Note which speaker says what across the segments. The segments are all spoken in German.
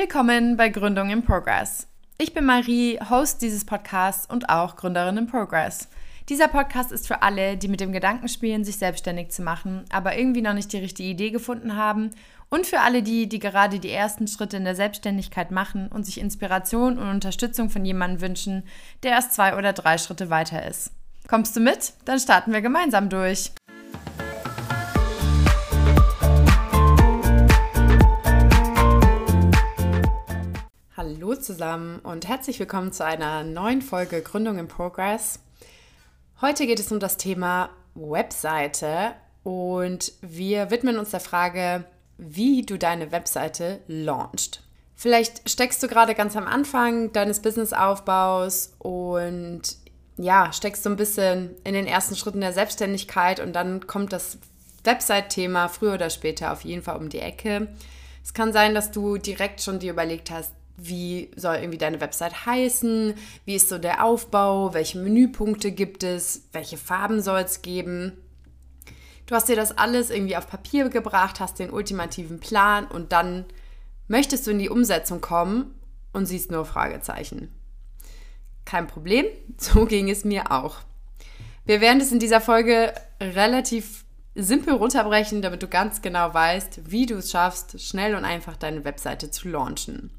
Speaker 1: Willkommen bei Gründung in Progress. Ich bin Marie, Host dieses Podcasts und auch Gründerin in Progress. Dieser Podcast ist für alle, die mit dem Gedanken spielen, sich selbstständig zu machen, aber irgendwie noch nicht die richtige Idee gefunden haben und für alle die, die gerade die ersten Schritte in der Selbstständigkeit machen und sich Inspiration und Unterstützung von jemandem wünschen, der erst zwei oder drei Schritte weiter ist. Kommst du mit? Dann starten wir gemeinsam durch. Zusammen und herzlich willkommen zu einer neuen Folge Gründung in Progress. Heute geht es um das Thema Webseite und wir widmen uns der Frage, wie du deine Webseite launchst. Vielleicht steckst du gerade ganz am Anfang deines Businessaufbaus und ja, steckst so ein bisschen in den ersten Schritten der Selbstständigkeit und dann kommt das Website-Thema früher oder später auf jeden Fall um die Ecke. Es kann sein, dass du direkt schon dir überlegt hast, wie soll irgendwie deine Website heißen, wie ist so der Aufbau, welche Menüpunkte gibt es, welche Farben soll es geben. Du hast dir das alles irgendwie auf Papier gebracht, hast den ultimativen Plan und dann möchtest du in die Umsetzung kommen und siehst nur Fragezeichen. Kein Problem, so ging es mir auch. Wir werden es in dieser Folge relativ simpel runterbrechen, damit du ganz genau weißt, wie du es schaffst, schnell und einfach deine Webseite zu launchen.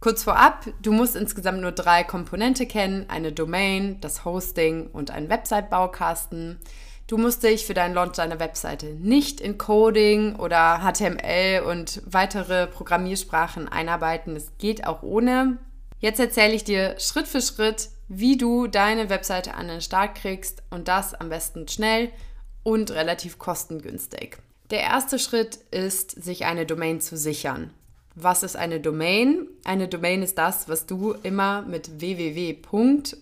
Speaker 1: Kurz vorab, du musst insgesamt nur drei Komponente kennen, eine Domain, das Hosting und einen Website-Baukasten. Du musst dich für deinen Launch deiner Webseite nicht in Coding oder HTML und weitere Programmiersprachen einarbeiten. Es geht auch ohne. Jetzt erzähle ich dir Schritt für Schritt, wie du deine Webseite an den Start kriegst und das am besten schnell und relativ kostengünstig. Der erste Schritt ist, sich eine Domain zu sichern. Was ist eine Domain? Eine Domain ist das, was du immer mit www.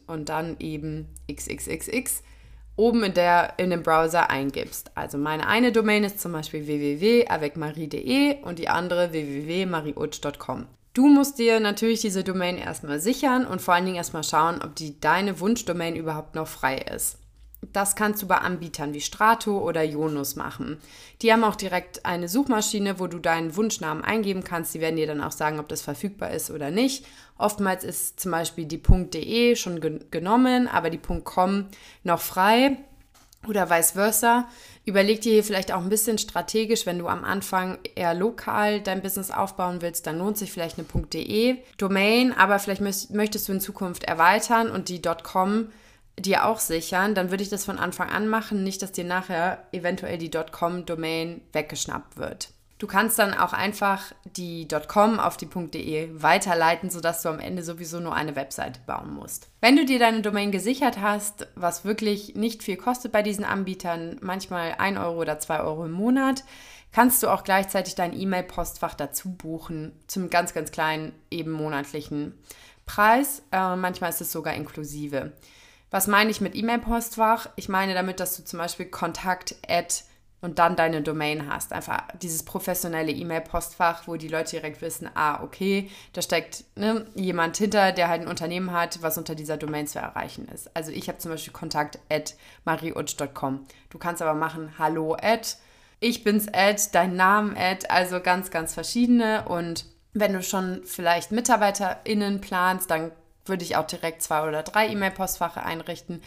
Speaker 1: und dann eben xxxx oben in, der, in dem Browser eingibst. Also meine eine Domain ist zum Beispiel www.avecmarie.de und die andere www.mariutsch.com. Du musst dir natürlich diese Domain erstmal sichern und vor allen Dingen erstmal schauen, ob die deine Wunschdomain überhaupt noch frei ist. Das kannst du bei Anbietern wie Strato oder Jonus machen. Die haben auch direkt eine Suchmaschine, wo du deinen Wunschnamen eingeben kannst. Die werden dir dann auch sagen, ob das verfügbar ist oder nicht. Oftmals ist zum Beispiel die .de schon gen genommen, aber die .com noch frei oder vice versa. Überleg dir hier vielleicht auch ein bisschen strategisch, wenn du am Anfang eher lokal dein Business aufbauen willst, dann lohnt sich vielleicht eine .de Domain, aber vielleicht möchtest du in Zukunft erweitern und die .com dir auch sichern, dann würde ich das von Anfang an machen, nicht, dass dir nachher eventuell die .com-Domain weggeschnappt wird. Du kannst dann auch einfach die .com auf die .de weiterleiten, sodass du am Ende sowieso nur eine Webseite bauen musst. Wenn du dir deine Domain gesichert hast, was wirklich nicht viel kostet bei diesen Anbietern, manchmal 1 Euro oder 2 Euro im Monat, kannst du auch gleichzeitig dein E-Mail-Postfach dazu buchen, zum ganz, ganz kleinen, eben monatlichen Preis. Äh, manchmal ist es sogar inklusive. Was meine ich mit E-Mail-Postfach? Ich meine damit, dass du zum Beispiel Kontakt, Ad und dann deine Domain hast. Einfach dieses professionelle E-Mail-Postfach, wo die Leute direkt wissen, ah, okay, da steckt ne, jemand hinter, der halt ein Unternehmen hat, was unter dieser Domain zu erreichen ist. Also ich habe zum Beispiel Kontakt at mariutsch.com. Du kannst aber machen, hallo at, ich bin's at, dein Name at, also ganz, ganz verschiedene und wenn du schon vielleicht MitarbeiterInnen planst, dann würde ich auch direkt zwei oder drei E-Mail-Postfache einrichten.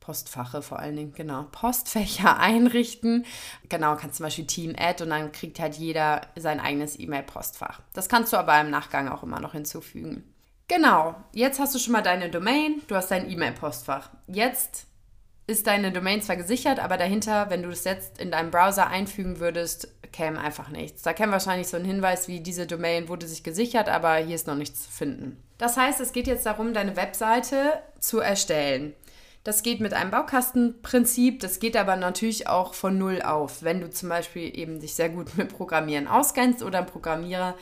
Speaker 1: Postfache vor allen Dingen, genau. Postfächer einrichten. Genau, kannst zum Beispiel Team Add und dann kriegt halt jeder sein eigenes E-Mail-Postfach. Das kannst du aber im Nachgang auch immer noch hinzufügen. Genau, jetzt hast du schon mal deine Domain, du hast dein E-Mail-Postfach. Jetzt ist deine Domain zwar gesichert, aber dahinter, wenn du das jetzt in deinem Browser einfügen würdest, käme einfach nichts. Da käme wahrscheinlich so ein Hinweis wie diese Domain wurde sich gesichert, aber hier ist noch nichts zu finden. Das heißt, es geht jetzt darum, deine Webseite zu erstellen. Das geht mit einem Baukastenprinzip, das geht aber natürlich auch von Null auf. Wenn du zum Beispiel eben dich sehr gut mit Programmieren auskennst oder einen Programmierer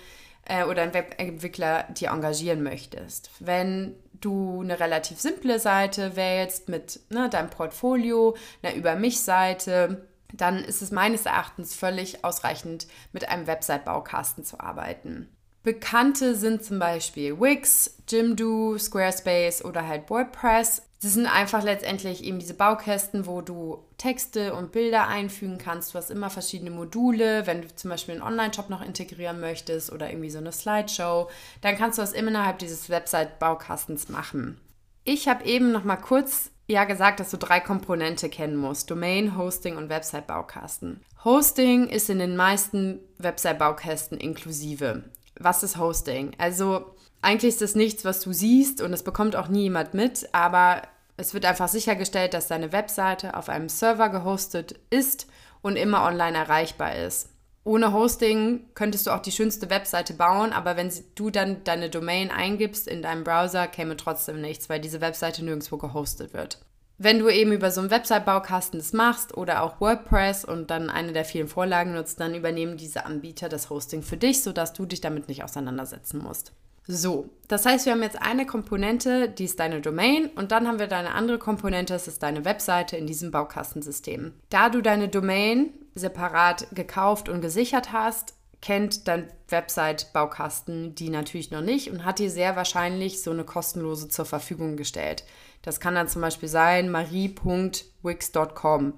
Speaker 1: äh, oder einen Webentwickler dir engagieren möchtest. Wenn du eine relativ simple Seite wählst mit ne, deinem Portfolio, einer Über mich-Seite, dann ist es meines Erachtens völlig ausreichend, mit einem Website-Baukasten zu arbeiten. Bekannte sind zum Beispiel Wix, Jimdo, Squarespace oder halt WordPress. Das sind einfach letztendlich eben diese Baukästen, wo du Texte und Bilder einfügen kannst. Du hast immer verschiedene Module. Wenn du zum Beispiel einen Online-Shop noch integrieren möchtest oder irgendwie so eine Slideshow, dann kannst du das innerhalb dieses Website-Baukastens machen. Ich habe eben noch mal kurz ja gesagt, dass du drei Komponente kennen musst: Domain, Hosting und Website-Baukasten. Hosting ist in den meisten Website-Baukästen inklusive. Was ist Hosting? Also eigentlich ist das nichts, was du siehst und es bekommt auch nie jemand mit, aber es wird einfach sichergestellt, dass deine Webseite auf einem Server gehostet ist und immer online erreichbar ist. Ohne Hosting könntest du auch die schönste Webseite bauen, aber wenn du dann deine Domain eingibst in deinem Browser, käme trotzdem nichts, weil diese Webseite nirgendwo gehostet wird. Wenn du eben über so einen Website-Baukasten das machst oder auch WordPress und dann eine der vielen Vorlagen nutzt, dann übernehmen diese Anbieter das Hosting für dich, sodass du dich damit nicht auseinandersetzen musst. So, das heißt, wir haben jetzt eine Komponente, die ist deine Domain und dann haben wir deine andere Komponente, das ist deine Webseite in diesem Baukastensystem. Da du deine Domain separat gekauft und gesichert hast, kennt dein Website-Baukasten die natürlich noch nicht und hat dir sehr wahrscheinlich so eine kostenlose zur Verfügung gestellt. Das kann dann zum Beispiel sein marie.wix.com.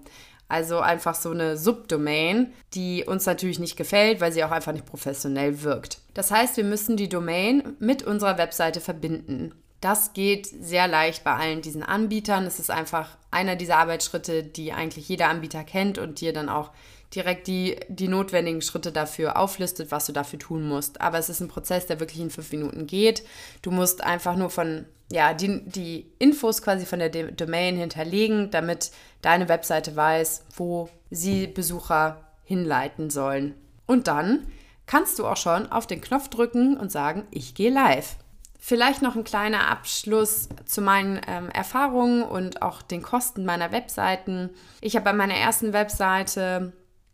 Speaker 1: Also einfach so eine Subdomain, die uns natürlich nicht gefällt, weil sie auch einfach nicht professionell wirkt. Das heißt, wir müssen die Domain mit unserer Webseite verbinden. Das geht sehr leicht bei allen diesen Anbietern. Es ist einfach einer dieser Arbeitsschritte, die eigentlich jeder Anbieter kennt und dir dann auch direkt die, die notwendigen Schritte dafür auflistet, was du dafür tun musst. Aber es ist ein Prozess, der wirklich in fünf Minuten geht. Du musst einfach nur von, ja, die, die Infos quasi von der Domain hinterlegen, damit deine Webseite weiß, wo sie Besucher hinleiten sollen. Und dann kannst du auch schon auf den Knopf drücken und sagen, ich gehe live. Vielleicht noch ein kleiner Abschluss zu meinen ähm, Erfahrungen und auch den Kosten meiner Webseiten. Ich habe bei meiner ersten Webseite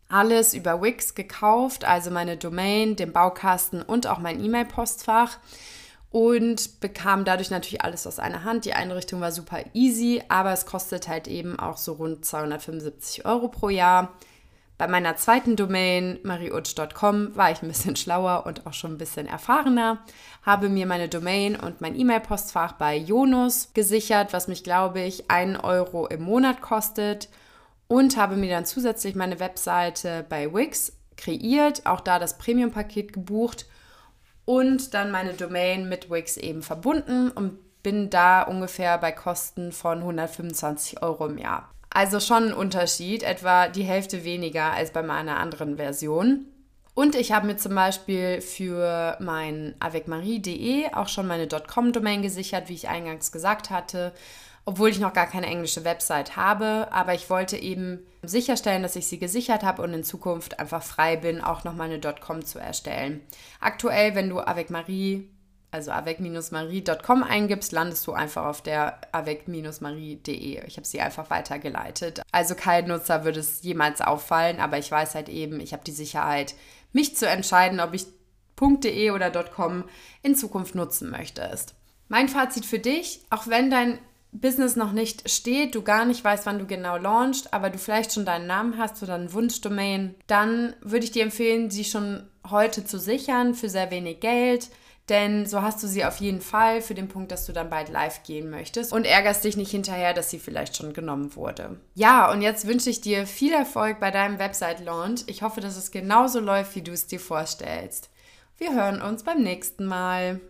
Speaker 1: alles über Wix gekauft, also meine Domain, den Baukasten und auch mein E-Mail-Postfach und bekam dadurch natürlich alles aus einer Hand. Die Einrichtung war super easy, aber es kostet halt eben auch so rund 275 Euro pro Jahr. Bei meiner zweiten Domain, mariutsch.com, war ich ein bisschen schlauer und auch schon ein bisschen erfahrener, habe mir meine Domain und mein E-Mail-Postfach bei Jonus gesichert, was mich, glaube ich, 1 Euro im Monat kostet und habe mir dann zusätzlich meine Webseite bei Wix kreiert, auch da das Premium-Paket gebucht und dann meine Domain mit Wix eben verbunden und bin da ungefähr bei Kosten von 125 Euro im Jahr. Also schon ein Unterschied, etwa die Hälfte weniger als bei meiner anderen Version. Und ich habe mir zum Beispiel für mein avecmarie.de auch schon meine .com-Domain gesichert, wie ich eingangs gesagt hatte obwohl ich noch gar keine englische Website habe. Aber ich wollte eben sicherstellen, dass ich sie gesichert habe und in Zukunft einfach frei bin, auch nochmal eine .com zu erstellen. Aktuell, wenn du Avec Marie, also avec-marie.com eingibst, landest du einfach auf der avec-marie.de. Ich habe sie einfach weitergeleitet. Also kein Nutzer würde es jemals auffallen, aber ich weiß halt eben, ich habe die Sicherheit, mich zu entscheiden, ob ich .de oder .com in Zukunft nutzen möchtest. Mein Fazit für dich, auch wenn dein Business noch nicht steht, du gar nicht weißt, wann du genau launchst, aber du vielleicht schon deinen Namen hast oder einen Wunschdomain, dann würde ich dir empfehlen, sie schon heute zu sichern für sehr wenig Geld. Denn so hast du sie auf jeden Fall für den Punkt, dass du dann bald live gehen möchtest und ärgerst dich nicht hinterher, dass sie vielleicht schon genommen wurde. Ja, und jetzt wünsche ich dir viel Erfolg bei deinem Website-Launch. Ich hoffe, dass es genauso läuft, wie du es dir vorstellst. Wir hören uns beim nächsten Mal.